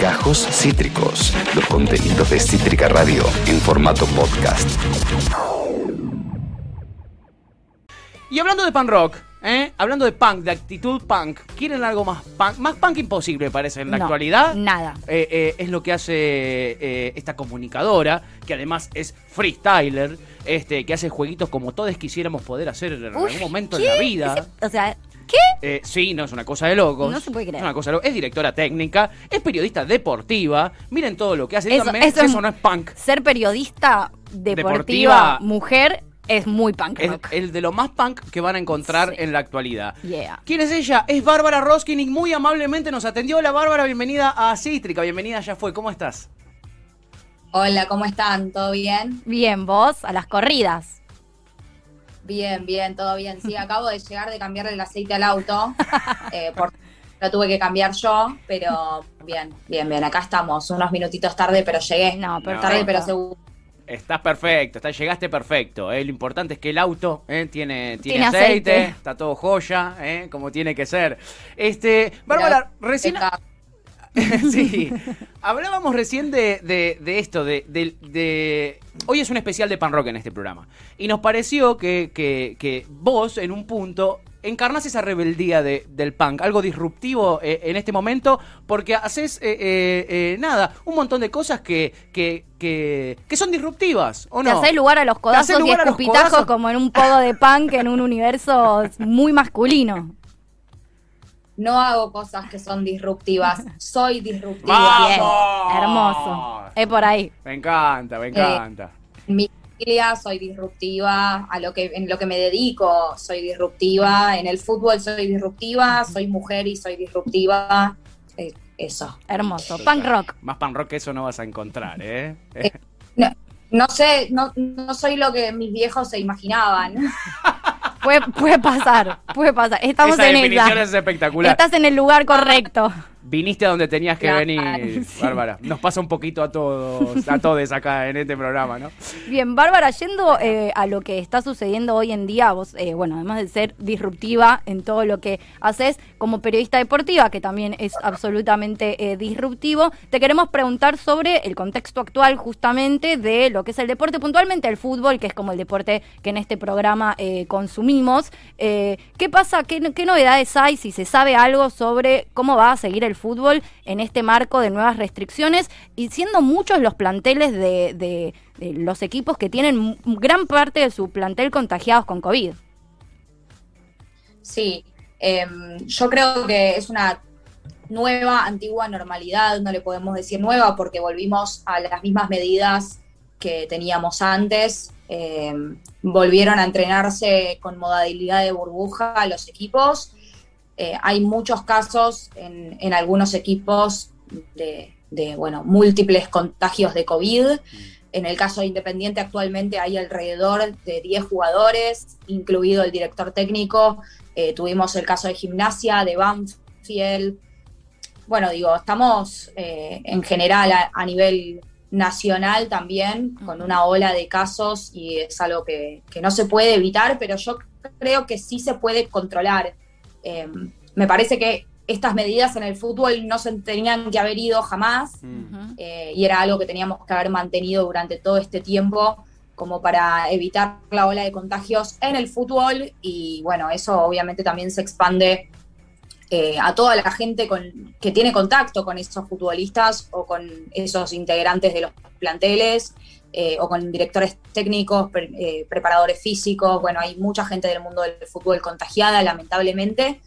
Gajos Cítricos, los contenidos de Cítrica Radio en formato podcast. Y hablando de punk rock, ¿eh? hablando de punk, de actitud punk, ¿quieren algo más punk? Más punk imposible, parece, en la No, actualidad. nada. Eh, eh, es lo que hace eh, esta comunicadora, que además es freestyler, este, que hace jueguitos como todos quisiéramos poder hacer en Uy, algún momento ¿qué? en la vida. Ese- o sea, ¿qué? Eh, sí, no es una cosa de locos. No se puede creer. Es una cosa de locos. Es directora técnica, es periodista deportiva. Miren todo lo que hace. Eso- Díganme eso si es- eso no es punk. Ser periodista deportiva, Deportiva. mujer es muy punk Es rock. el de lo más punk que van a encontrar Sí. en la actualidad. Yeah. ¿Quién es ella? Es Bárbara Roskin y muy amablemente nos atendió. Hola Bárbara, bienvenida a Cítrica. Bienvenida, ya fue. ¿Cómo estás? Hola, ¿cómo están? ¿Todo bien? Bien, vos, a las corridas. Bien, bien, todo bien. Sí, acabo de llegar de cambiarle el aceite al auto. eh, por- lo tuve que cambiar yo, pero bien, bien, bien. Acá estamos, unos minutitos tarde, pero llegué. No, perfecto. Tarde, pero seguro. Estás perfecto, estás, llegaste perfecto. ¿eh? Lo importante es que el auto ¿eh? tiene, tiene, Tiene aceite, aceite. está todo joya, ¿eh? como tiene que ser. Este, Bárbara, recién, Acá. sí. Hablábamos recién de, de- de esto, de, de- de- Hoy es un especial de pan rock en este programa. Y nos pareció que, que- que vos, en un punto, encarnás esa rebeldía de- del punk, algo disruptivo eh, en este momento, porque haces, eh, eh, eh, nada, un montón de cosas que, que, que, que son disruptivas, ¿o Te no? haces lugar a los codazos y escupitajos como en un poco de punk en un universo muy masculino. No hago cosas que son disruptivas. Soy disruptiva. ¡Vamos! Bien, hermoso. Es por ahí. Me encanta, me encanta. En mi familia soy disruptiva, a lo que, en lo que me dedico soy disruptiva, en el fútbol soy disruptiva, soy mujer y soy disruptiva. Eh, eso. Hermoso. Punk rock. Más pan rock que eso no vas a encontrar, ¿eh? Eh, No, no sé, no, no soy lo que mis viejos se imaginaban. Puede, puede pasar, puede pasar. Estamos Esa en definición esa. es espectacular. Estás en el lugar correcto. Viniste a donde tenías que Claro. venir, Bárbara. Nos pasa un poquito a todos, a todos acá en este programa, ¿no? Bien, Bárbara, yendo eh, a lo que está sucediendo hoy en día, vos, eh, bueno, además de ser disruptiva en todo lo que haces como periodista deportiva, que también es absolutamente eh, disruptivo, te queremos preguntar sobre el contexto actual justamente de lo que es el deporte, puntualmente el fútbol, que es como el deporte que en este programa consumimos. ¿Qué pasa? ¿Qué, ¿Qué novedades hay? Si se sabe algo sobre cómo va a seguir el fútbol en este marco de nuevas restricciones y siendo muchos los planteles de, de- los equipos que tienen gran parte de su plantel contagiados con COVID. Sí, em, yo creo que es una nueva, antigua normalidad, no le podemos decir nueva porque volvimos a las mismas medidas que teníamos antes. Em, volvieron a entrenarse con modalidad de burbuja los equipos. Eh, hay muchos casos en, en algunos equipos de, de, bueno, múltiples contagios de COVID. En el caso de Independiente actualmente hay alrededor de 10 jugadores, incluido el director técnico. Eh, tuvimos el caso de Gimnasia, de Banfield. Bueno, digo, estamos eh, en general a, a nivel nacional también con una ola de casos y es algo que, que no se puede evitar, pero yo creo que sí se puede controlar. Eh, me parece que estas medidas en el fútbol no se tenían que haber ido jamás eh, y era algo que teníamos que haber mantenido durante todo este tiempo como para evitar la ola de contagios en el fútbol. Y bueno, eso obviamente también se expande eh, a toda la gente con, que tiene contacto con esos futbolistas o con esos integrantes de los planteles eh, o con directores técnicos, pre- eh, preparadores físicos, bueno, hay mucha gente del mundo del fútbol contagiada, lamentablemente.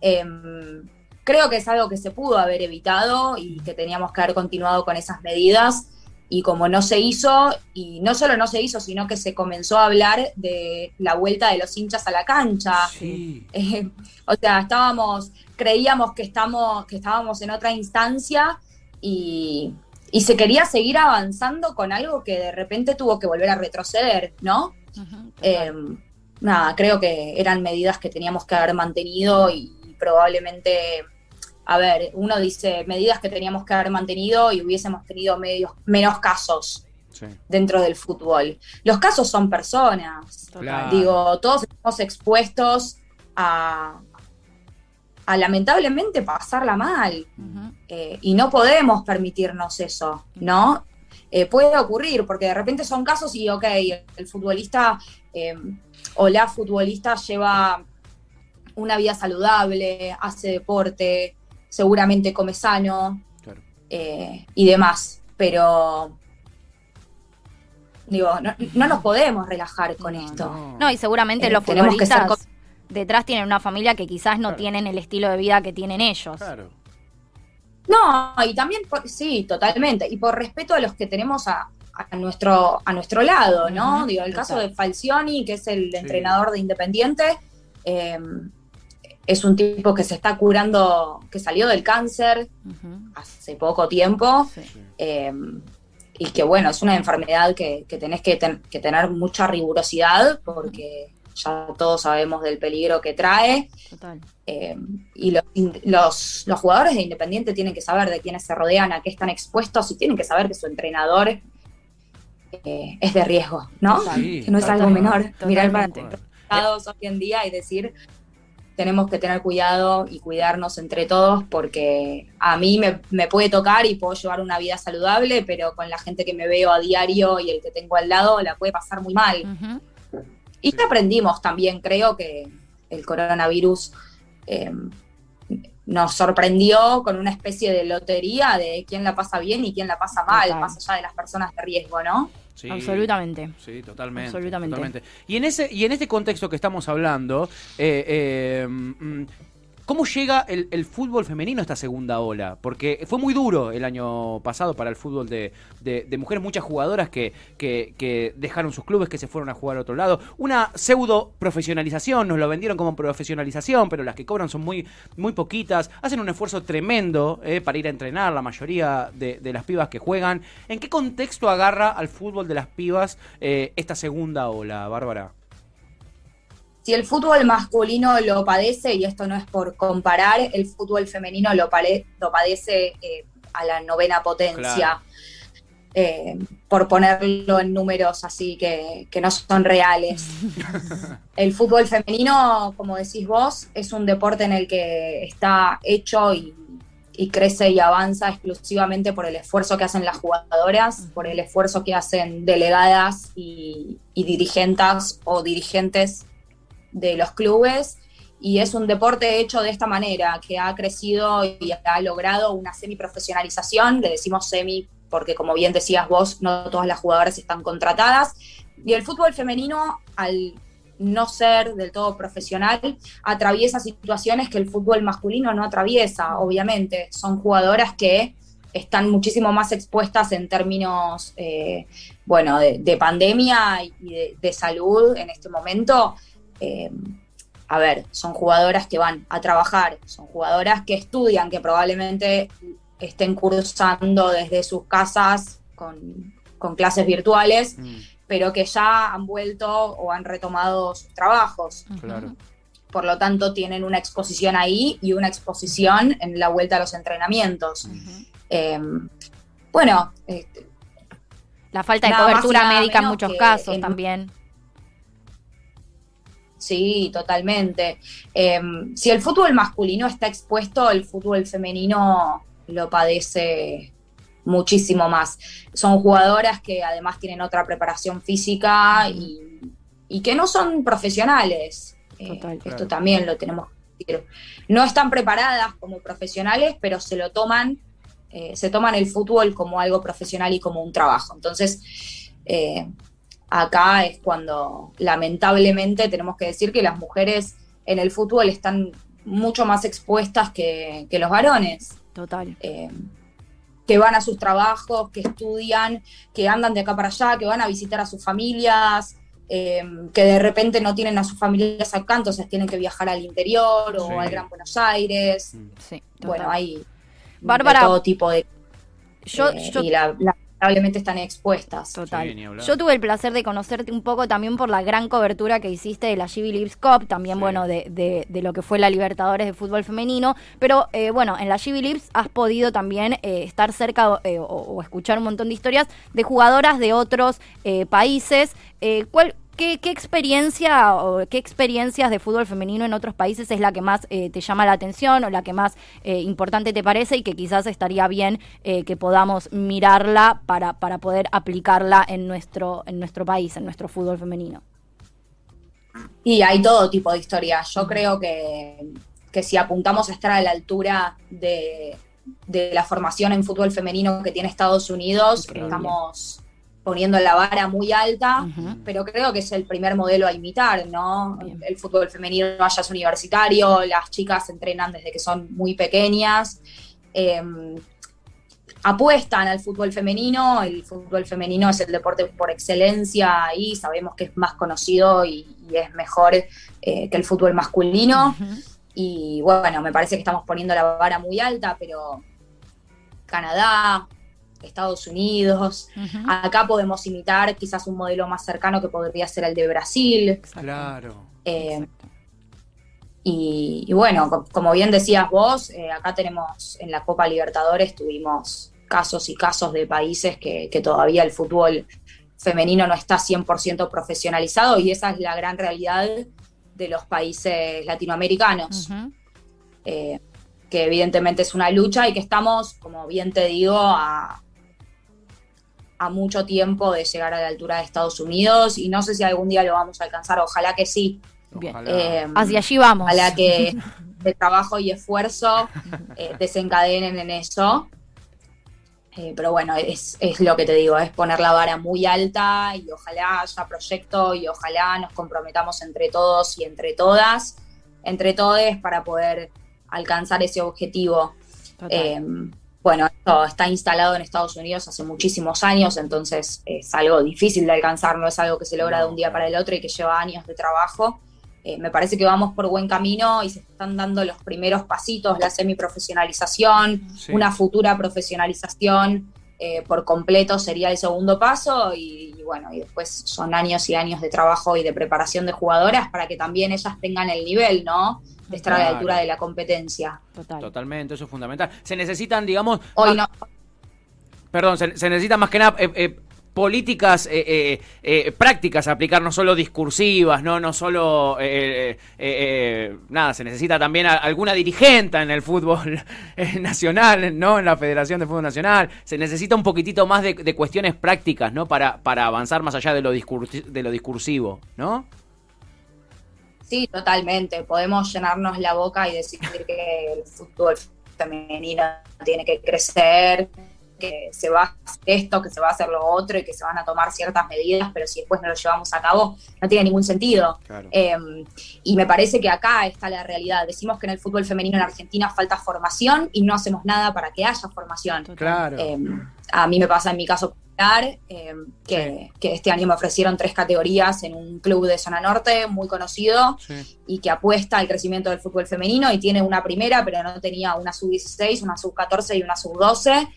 Em, creo que es algo que se pudo haber evitado y que teníamos que haber continuado con esas medidas. Y como no se hizo, y no solo no se hizo, sino que se comenzó a hablar de la vuelta de los hinchas a la cancha. Sí. Eh, o sea, estábamos, creíamos que, estamos, que estábamos en otra instancia y, y se quería seguir avanzando con algo que de repente tuvo que volver a retroceder, ¿no? Eh, nada, creo que eran medidas que teníamos que haber mantenido y, probablemente, a ver, uno dice medidas que teníamos que haber mantenido y hubiésemos tenido medios, menos casos Sí. dentro del fútbol. Los casos son personas. Claro. Digo, todos estamos expuestos a, a lamentablemente pasarla mal. Eh, y no podemos permitirnos eso, ¿no? Eh, puede ocurrir, porque de repente son casos y, ok, el futbolista eh, o la futbolista lleva una vida saludable, hace deporte, seguramente come sano Claro. eh, y demás, pero digo, no, no nos podemos relajar con esto. No, y seguramente Eh, los tenemos que ser futbolistas detrás tienen una familia que quizás no Claro. tienen el estilo de vida que tienen ellos. Claro. No, y también, por- sí, totalmente. Y por respeto a los que tenemos a, a nuestro, a nuestro lado, ¿no? Digo, el total. caso de Falcioni, que es el Sí. entrenador de Independiente, eh, es un tipo que se está curando, que salió del cáncer hace poco tiempo. Sí. eh, y que bueno, es una enfermedad que, que tenés que, ten- que tener mucha rigurosidad porque ya todos sabemos del peligro que trae. Total. Eh, y los, los, los jugadores de Independiente tienen que saber de quiénes se rodean, a qué están expuestos y tienen que saber que su entrenador eh, es de riesgo, ¿no? Sí, que no es algo menor. Mirar para lados hoy en día y decir tenemos que tener cuidado y cuidarnos entre todos porque a mí me, me puede tocar y puedo llevar una vida saludable, pero con la gente que me veo a diario y el que tengo al lado la puede pasar muy mal. Ujú. Y ya aprendimos también, creo que el coronavirus eh, nos sorprendió con una especie de lotería de quién la pasa bien y quién la pasa mal, Total. más allá de las personas de riesgo, ¿no? Sí. Absolutamente. Sí, totalmente. Absolutamente. totalmente. Y en ese y en este contexto que estamos hablando, eh, eh, mm, ¿cómo llega el, el fútbol femenino a esta segunda ola? Porque fue muy duro el año pasado para el fútbol de, mujeres, muchas jugadoras que dejaron sus clubes, que se fueron a jugar a otro lado. Una pseudo profesionalización, nos lo vendieron como profesionalización, pero las que cobran son muy, muy poquitas. Hacen un esfuerzo tremendo eh, para ir a entrenar, la mayoría de, de las pibas que juegan. ¿En qué contexto agarra al fútbol de las pibas eh, esta segunda ola, Bárbara? Si el fútbol masculino lo padece, y esto no es por comparar, el fútbol femenino lo, pare- lo padece eh, a la novena potencia. Claro. Eh, por ponerlo en números así que, que no son reales. el fútbol femenino, como decís vos, es un deporte en el que está hecho y, y crece y avanza exclusivamente por el esfuerzo que hacen las jugadoras, por el esfuerzo que hacen delegadas y, y dirigentes o dirigentes de los clubes. Y es un deporte hecho de esta manera, que ha crecido y ha logrado una semiprofesionalización, le decimos semi porque como bien decías vos, no todas las jugadoras están contratadas. Y el fútbol femenino, al no ser del todo profesional, atraviesa situaciones que el fútbol masculino no atraviesa, obviamente. Son jugadoras que están muchísimo más expuestas en términos, eh, bueno, de, de pandemia y de, salud en este momento. Eh, a ver, son jugadoras que van a trabajar, son jugadoras que estudian, que probablemente estén cursando desde sus casas con, con clases virtuales, mm. pero que ya han vuelto o han retomado sus trabajos. Claro. Por lo tanto, tienen una exposición ahí y una exposición en la vuelta a los entrenamientos. Uh -huh. eh, bueno, eh, la falta de cobertura médica en muchos casos en, también. Sí, totalmente. Eh, si el fútbol masculino está expuesto, el fútbol femenino lo padece muchísimo más. Son jugadoras que además tienen otra preparación física y, y que no son profesionales. Total, eh, claro. Esto también lo tenemos que decir. No están preparadas como profesionales, pero se lo toman, eh, se toman el fútbol como algo profesional y como un trabajo. Entonces, eh, acá es cuando lamentablemente tenemos que decir que las mujeres en el fútbol están mucho más expuestas que, que los varones. Total. Eh, que van a sus trabajos, que estudian, que andan de acá para allá, que van a visitar a sus familias, eh, que de repente no tienen a sus familias acá, entonces tienen que viajar al interior o Sí. al Gran Buenos Aires. Sí, total. Bueno, hay Bárbara, de todo tipo de... yo, eh, yo y la- lamentablemente están expuestas. Total. Sí. Yo tuve el placer de conocerte un poco también por la gran cobertura que hiciste de la GB Leagues Cup, también, Sí. bueno, de, de- de lo que fue la Libertadores de fútbol femenino. Pero, eh, bueno, en la GB Leagues has podido también eh, estar cerca eh, o, o escuchar un montón de historias de jugadoras de otros eh, países. Eh, ¿cuál, ¿qué, experiencia o qué experiencias de fútbol femenino en otros países es la que más eh, te llama la atención o la que más eh, importante te parece y que quizás estaría bien que podamos mirarla para, para poder aplicarla en nuestro, en nuestro país, en nuestro fútbol femenino? Y hay todo tipo de historias. Yo creo que, que si apuntamos a estar a la altura de, de la formación en fútbol femenino que tiene Estados Unidos, estamos poniendo la vara muy alta, pero creo que es el primer modelo a imitar, ¿no? El fútbol femenino no es universitario, las chicas entrenan desde que son muy pequeñas, em, apuestan al fútbol femenino, el fútbol femenino es el deporte por excelencia y sabemos que es más conocido y, es mejor eh, que el fútbol masculino. Y bueno, me parece que estamos poniendo la vara muy alta, pero Canadá, Estados Unidos, acá podemos imitar quizás un modelo más cercano que podría ser el de Brasil. Claro. Eh, y, bueno, como bien decías vos, eh, acá tenemos en la Copa Libertadores tuvimos casos y casos de países que, todavía el fútbol femenino no está 100% profesionalizado y esa es la gran realidad de los países latinoamericanos, eh, que evidentemente es una lucha y que estamos, como bien te digo, a, a mucho tiempo de llegar a la altura de Estados Unidos y no sé si algún día lo vamos a alcanzar, ojalá que sí. Eh, Hacia allí vamos. Ojalá que el trabajo y esfuerzo eh, desencadenen en eso. Eh, pero bueno, es, lo que te digo, es poner la vara muy alta y ojalá haya proyecto y ojalá nos comprometamos entre todos y entre todas, entre todos para poder alcanzar ese objetivo. Bueno, esto está instalado en Estados Unidos hace muchísimos años, entonces es algo difícil de alcanzar, no es algo que se logra de un día para el otro y que lleva años de trabajo. Eh, me parece que vamos por buen camino y se están dando los primeros pasitos, la semiprofesionalización, una futura profesionalización eh, por completo sería el segundo paso y, bueno, y después son años y años de trabajo y de preparación de jugadoras para que también ellas tengan el nivel, ¿no? De estar a la altura de la competencia. Totalmente, eso es fundamental. Se necesitan, digamos... Hoy no. Perdón, se, necesita más que nada eh, políticas eh, eh, eh, prácticas a aplicar, no solo discursivas, no, no solo nada, se necesita también alguna dirigente en el fútbol nacional, no, en la Federación de Fútbol Nacional, se necesita un poquitito más de, cuestiones prácticas, ¿no? Para, para avanzar más allá de lo, de lo discursivo, ¿no? Sí, totalmente. Podemos llenarnos la boca y decir que el fútbol femenino tiene que crecer, que se va a hacer esto, que se va a hacer lo otro y que se van a tomar ciertas medidas, pero si después no lo llevamos a cabo, no tiene ningún sentido. Em, y me parece que acá está la realidad. Decimos que en el fútbol femenino en Argentina falta formación y no hacemos nada para que haya formación. Claro. Em, a mí me pasa en mi caso que, que, este año me ofrecieron tres categorías en un club de zona norte muy conocido y que apuesta al crecimiento del fútbol femenino y tiene una primera, pero no tenía una sub-16, una sub-14 y una sub-12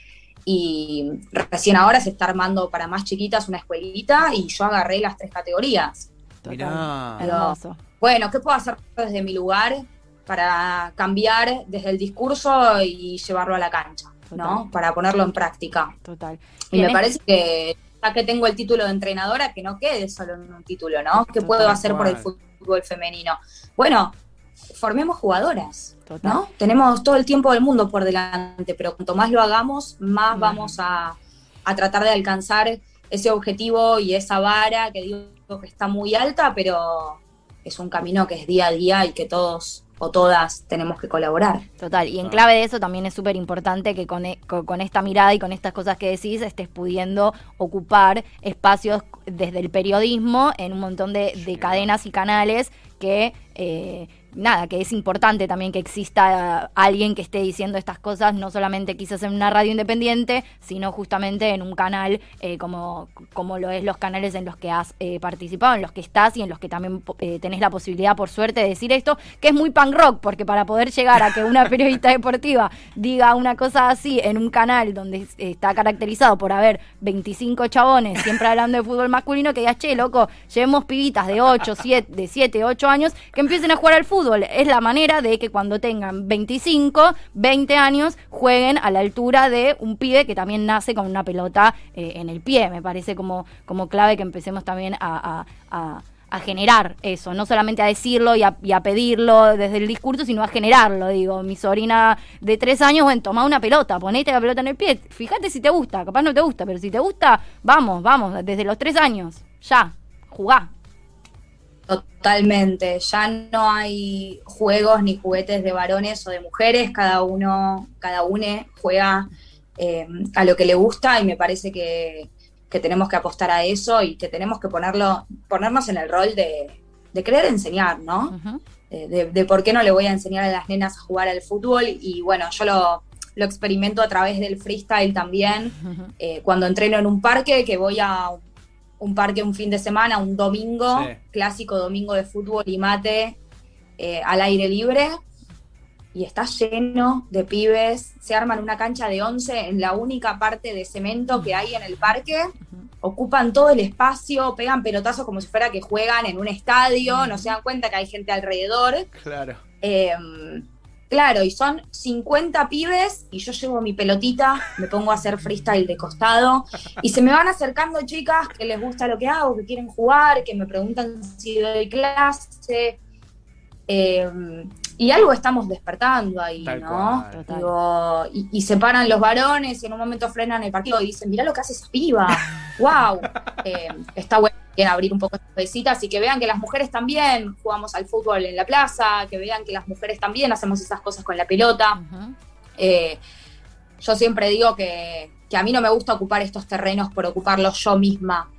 y recién ahora se está armando para más chiquitas una escuelita y yo agarré las tres categorías. bueno, ¿qué puedo hacer desde mi lugar para cambiar desde el discurso y llevarlo a la cancha? ¿no? Para ponerlo en práctica. Total. Y me parece que ya que tengo el título de entrenadora, que no quede solo en un título, ¿no? ¿Qué puedo hacer por el fútbol femenino? Bueno, formemos jugadoras. ¿no? Tenemos todo el tiempo del mundo por delante, pero cuanto más lo hagamos, más vamos a, tratar de alcanzar ese objetivo y esa vara que digo que está muy alta, pero es un camino que es día a día y que todos o todas tenemos que colaborar. Total, y en clave de eso también es súper importante que con, e, con, esta mirada y con estas cosas que decís estés pudiendo ocupar espacios desde el periodismo en un montón de, cadenas y canales que... Eh, nada, que es importante también que exista alguien que esté diciendo estas cosas, no solamente quizás en una radio independiente, sino justamente en un canal eh, como, como lo es los canales en los que has eh, participado, en los que estás y en los que también eh, tenés la posibilidad, por suerte, de decir esto, que es muy punk rock, porque para poder llegar a que una periodista deportiva diga una cosa así en un canal donde está caracterizado por haber 25 chabones siempre hablando de fútbol masculino, que digas, che, loco, llevemos pibitas de 8, 7, de 7, 8 años que empiecen a jugar al fútbol Es la manera de que cuando tengan 25, 20 años, jueguen a la altura de un pibe que también nace con una pelota eh, en el pie. Me parece como, como clave que empecemos también a, a- a- a generar eso, no solamente a decirlo y a, y a pedirlo desde el discurso, sino a generarlo. Digo, mi sobrina de tres años, bueno, toma una pelota, ponete la pelota en el pie, fíjate si te gusta, capaz no te gusta, pero si te gusta, vamos, vamos, desde los tres años, ya, jugá. Totalmente, ya no hay juegos ni juguetes de varones o de mujeres, cada uno, cada une juega eh, a lo que le gusta y me parece que, que tenemos que apostar a eso y que tenemos que ponerlo, ponernos en el rol de, de querer enseñar, ¿no? Eh, de, de por qué no le voy a enseñar a las nenas a jugar al fútbol y bueno, yo lo, lo experimento a través del freestyle también, eh, cuando entreno en un parque, que voy a un parque un fin de semana, un domingo, Sí. clásico domingo de fútbol y mate eh, al aire libre, y está lleno de pibes, se arman una cancha de 11 en la única parte de cemento que hay en el parque, ocupan todo el espacio, pegan pelotazos como si fuera que juegan en un estadio, no se dan cuenta que hay gente alrededor. Claro. Eh, claro, y son 50 pibes y yo llevo mi pelotita, me pongo a hacer freestyle de costado y se me van acercando chicas que les gusta lo que hago, que quieren jugar, que me preguntan si doy clase. Eh, y algo estamos despertando ahí, Tal ¿no? cual. Total. Digo, y, y se paran los varones y en un momento frenan el partido y dicen, mirá lo que hace esa piba, wow. está bueno también abrir un poco estas cabecitas y que vean que las mujeres también jugamos al fútbol en la plaza, que vean que las mujeres también hacemos esas cosas con la pelota. Eh, yo siempre digo que, que a mí no me gusta ocupar estos terrenos por ocuparlos yo misma.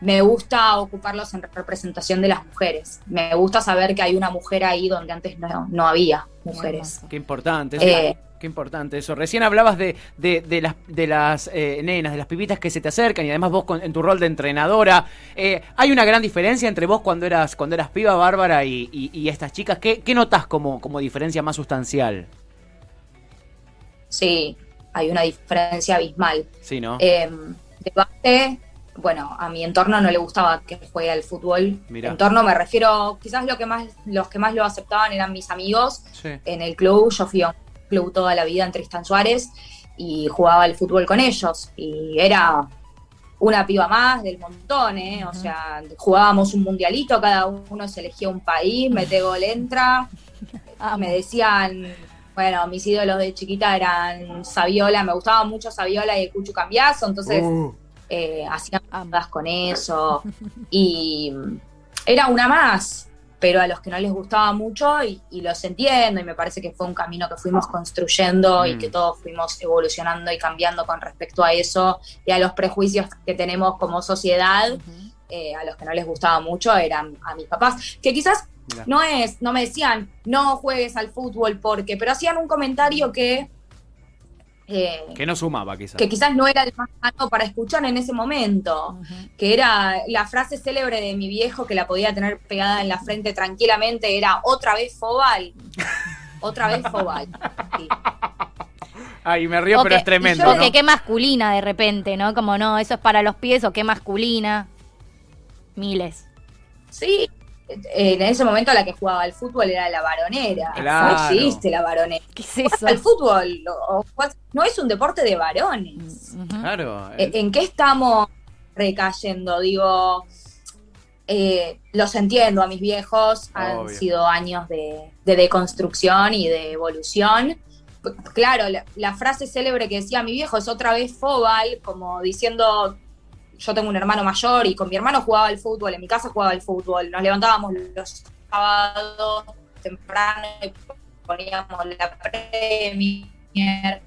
Me gusta ocuparlos en representación de las mujeres. Me gusta saber que hay una mujer ahí donde antes no, no había mujeres. Qué importante. Eh. Qué importante eso. Recién hablabas de, de, de las, de las eh, nenas, de las pibitas que se te acercan y además vos con- en tu rol de entrenadora. Eh, ¿Hay una gran diferencia entre vos cuando eras, cuando eras piba, Bárbara, y, y- y estas chicas? ¿Qué, qué notas como, como diferencia más sustancial? Sí, hay una diferencia abismal. Sí, ¿no? Eh, de base, bueno, a mi entorno no le gustaba que juegue al fútbol. Mirá. Entorno me refiero, quizás lo que más, los que más lo aceptaban eran mis amigos sí. en el club. Yo fui a un club toda la vida en Tristan Suárez y jugaba al fútbol con ellos. Y era una piba más del montón, ¿eh? O sea, jugábamos un mundialito, cada uno se elegía un país, mete gol, entra. Amo. Me decían, bueno, mis ídolos de chiquita eran Saviola, me gustaba mucho Saviola y el Cucho Cambiazo, entonces Uh, eh, hacían Amo. cosas con eso. Y era una más, pero a los que no les gustaba mucho, y, y los entiendo, y me parece que fue un camino que fuimos construyendo y Mm. que todos fuimos evolucionando y cambiando con respecto a eso y a los prejuicios que tenemos como sociedad. Eh, a los que no les gustaba mucho eran a mis papás, que quizás no es, no me decían, no juegues al fútbol porque, pero hacían un comentario que, eh, Que no sumaba, quizás. que quizás no era el más sano para escuchar en ese momento, que era la frase célebre de mi viejo que la podía tener pegada en la frente tranquilamente, era otra vez Fobal, otra vez Fobal. Sí. Ay, me río, O pero que- es tremendo, yo O ¿no? que qué masculina de repente, ¿no? Como no, eso es para los pies o qué masculina. Miles. Sí, en ese momento la que jugaba al fútbol era la varonera, Claro. no existe la varonera. ¿Qué es eso? El fútbol o- o- no es un deporte de varones. Ujú. Claro. ¿En en qué estamos recayendo? Digo, eh, los entiendo a mis viejos, han Obvio. sido años de, de deconstrucción y de evolución. Claro, la, la frase célebre que decía mi viejo es otra vez Fobal, como diciendo, yo tengo un hermano mayor y con mi hermano jugaba al fútbol, en mi casa jugaba al fútbol, nos levantábamos los sábados temprano y poníamos la premier,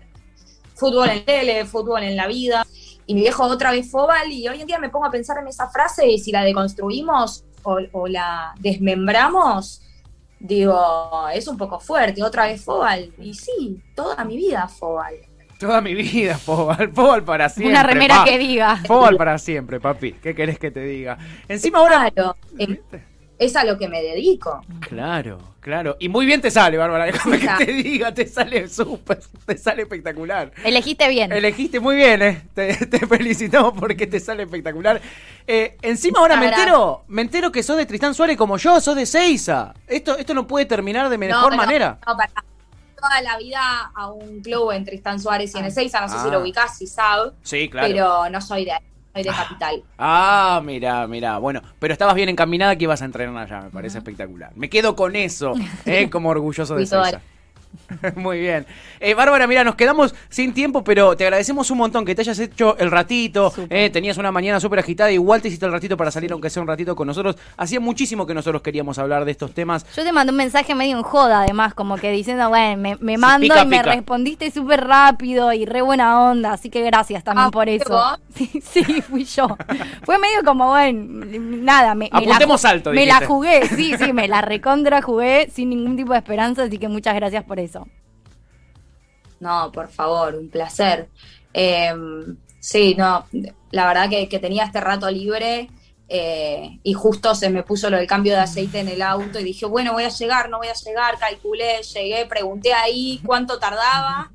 fútbol en tele, fútbol en la vida. Y mi viejo otra vez Fobal, y hoy en día me pongo a pensar en esa frase y si la deconstruimos o, o la desmembramos, digo, es un poco fuerte, otra vez Fobal. Y sí, toda mi vida Fobal. Toda mi vida, Fobal. Fobal para siempre. Una remera pa. que diga. Fobal para siempre, papi. ¿Qué querés que te diga? Encima ahora. Claro, ¿Viste? es a lo que me dedico. Claro, claro. Y muy bien te sale, Bárbara. Déjame que te diga, te sale súper, te sale espectacular. Elegiste bien. Elegiste muy bien, ¿eh? Te, te felicitamos porque te sale espectacular. Eh, encima ahora me entero, me entero que sos de Tristán Suárez como yo, sos de Seiza. Esto, esto no puede terminar de mejor pero- manera. No, para toda la vida a un club en Tristán Suárez y en Ezeiza, no sé Ah. si lo ubicás, si sabes, Sí, claro. pero no soy de ahí, soy de Capital. Ah, mira, mira. Bueno, pero estabas bien encaminada que ibas a entrenar allá, me parece espectacular. Me quedo con eso, ¿eh? como orgulloso de Seiza. Muy bien. Eh, Bárbara, mira, nos quedamos sin tiempo, pero te agradecemos un montón que te hayas hecho el ratito. Eh, tenías una mañana súper agitada, igual te hiciste el ratito para salir, aunque sea un ratito con nosotros. Hacía muchísimo que nosotros queríamos hablar de estos temas. Yo te mandé un mensaje medio en joda, además, como que diciendo, bueno, me, me mando pica, y me pica. respondiste súper rápido y re buena onda, así que gracias también Ah, por ¿fuiste eso. vos? Sí, sí, fui yo. Fue medio como, bueno, nada, me, me la, Apuntemos ju- alto, me dijiste. la jugué, sí, sí, me la recontra jugué sin ningún tipo de esperanza, así que muchas gracias por eso. No, por favor, un placer. Eh, sí, no, la verdad que, que tenía este rato libre eh, y justo se me puso lo del cambio de aceite en el auto y dije, bueno, voy a llegar, no voy a llegar, calculé, llegué, pregunté ahí cuánto tardaba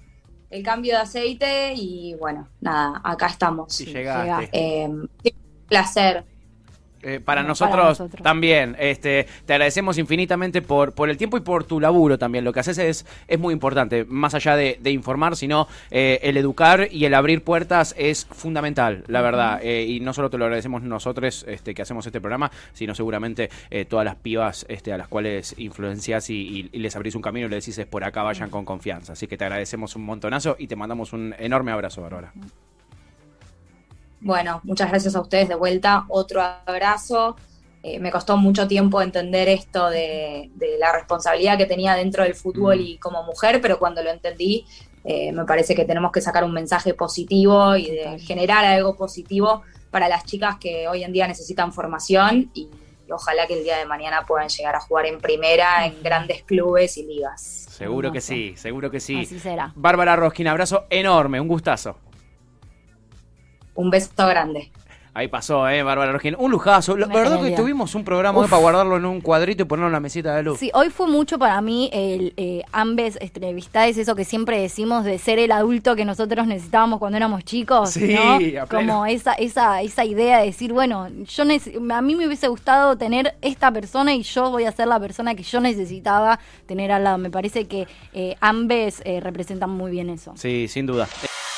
el cambio de aceite y bueno, nada, acá estamos. Si Sí, llegaste. Eh, sí, un placer. Eh, para, nosotros nosotros. también. Este, te agradecemos infinitamente por, por el tiempo y por tu laburo también. Lo que haces es, es muy importante, más allá de, de informar, sino eh, el educar y el abrir puertas es fundamental, la verdad. Eh, y no solo te lo agradecemos nosotros este, que hacemos este programa, sino seguramente todas las pibas este, a las cuales influencias y, y- y les abrís un camino y les decís es por acá, vayan con confianza. Así que te agradecemos un montonazo y te mandamos un enorme abrazo, Bárbara. Bueno, muchas gracias a ustedes de vuelta. Otro abrazo. Eh, me costó mucho tiempo entender esto de, de la responsabilidad que tenía dentro del fútbol Mm. y como mujer, pero cuando lo entendí, eh, me parece que tenemos que sacar un mensaje positivo y de generar algo positivo para las chicas que hoy en día necesitan formación y ojalá que el día de mañana puedan llegar a jugar en primera, en grandes clubes y ligas. Seguro que sí, seguro que sí. Así será. Bárbara Roskin, abrazo enorme, un gustazo. Un beso grande. Ahí pasó, ¿eh? Bárbara Roskin. Un lujazo. La Una verdad que tuvimos un programa Uf. para guardarlo en un cuadrito y ponerlo en la mesita de luz. Sí, hoy fue mucho para mí el eh, ambes entrevistas, eso que siempre decimos de ser el adulto que nosotros necesitábamos cuando éramos chicos, Sí, ¿no? Como esa, esa, esa idea de decir, bueno, yo a mí me hubiese gustado tener esta persona y yo voy a ser la persona que yo necesitaba tener al lado. Me parece que eh, ambes eh, representan muy bien eso. Sí, sin duda.